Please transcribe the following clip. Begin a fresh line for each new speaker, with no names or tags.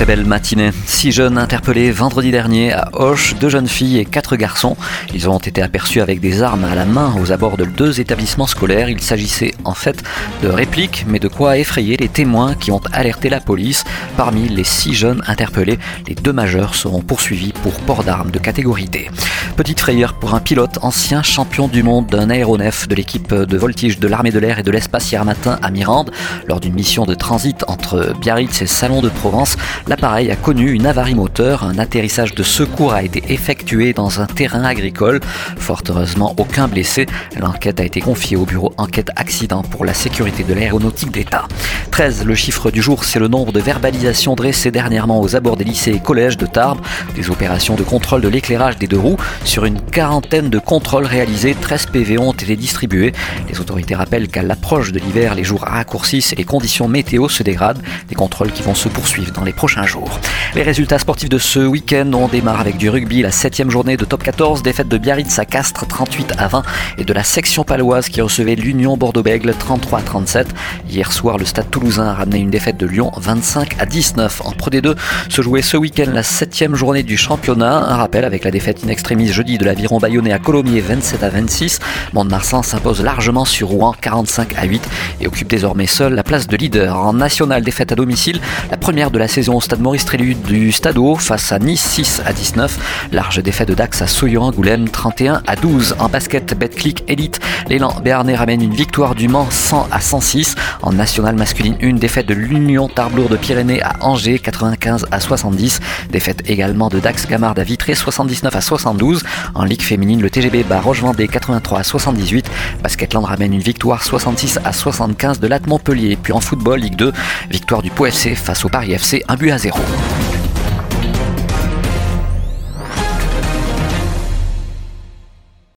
très belle matinée. Six jeunes interpellés vendredi dernier à Hoche, deux jeunes filles et quatre garçons. Ils ont été aperçus avec des armes à la main aux abords de deux établissements scolaires. Il s'agissait en fait de répliques, mais de quoi effrayer les témoins qui ont alerté la police. Parmi les six jeunes interpellés, les deux majeurs seront poursuivis pour port d'armes de catégorie D. Petite frayeur pour un pilote ancien champion du monde d'un aéronef de l'équipe de voltige de l'armée de l'air et de l'espace hier matin à Mirande. Lors d'une mission de transit entre Biarritz et Salon de Provence, l'appareil a connu une avarie moteur. Un atterrissage de secours a été effectué dans un terrain agricole. Fort heureusement, aucun blessé. L'enquête a été confiée au bureau enquête accident pour la sécurité de l'aéronautique d'État. 13, le chiffre du jour, c'est le nombre de verbalisations dressées dernièrement aux abords des lycées et collèges de Tarbes. Des opérations de contrôle de l'éclairage des deux roues sur une quarantaine de contrôles réalisés, 13 PV ont été distribués. Les autorités rappellent qu'à l'approche de l'hiver, les jours raccourcissent et les conditions météo se dégradent. Des contrôles qui vont se poursuivre dans les prochains jours. Les résultats sportifs de ce week-end, on démarre avec du rugby, la septième journée de top 14, défaite de Biarritz à Castres 38 à 20 et de la section paloise qui recevait l'Union Bordeaux-Bègle 33 à 37. Hier soir, le stade toulousain a ramené une défaite de Lyon 25 à 19. En Pro D2 se jouait ce week-end la septième journée du championnat. Un rappel avec la défaite in extremis jeudi de l'aviron bayonnais à Colomiers 27 à 26. Mont-de-Marsan s'impose largement sur Rouen 45 à 8 et occupe désormais seul la place de leader. En national, défaite à domicile, la première de la saison au stade Maurice Trélu du Stadeau face à Nice 6 à 19. Large défaite de Dax à Soyo-Angoulême 31 à 12. En basket, Betclic Elite, l'élan béarnais ramène une victoire du Mans 100 à 106. En national masculine, une défaite de l'Union Tarblour de Pyrénées à Angers 95 à 70. Défaite également de Dax Gamard à Vitré 79 à 72. En Ligue féminine, le TGB bat Rochevendée 83 à 78. Basketland ramène une victoire 66 à 75 de l'At Montpellier. Puis en football, Ligue 2, victoire du Pau FC face au Paris FC, un but à zéro.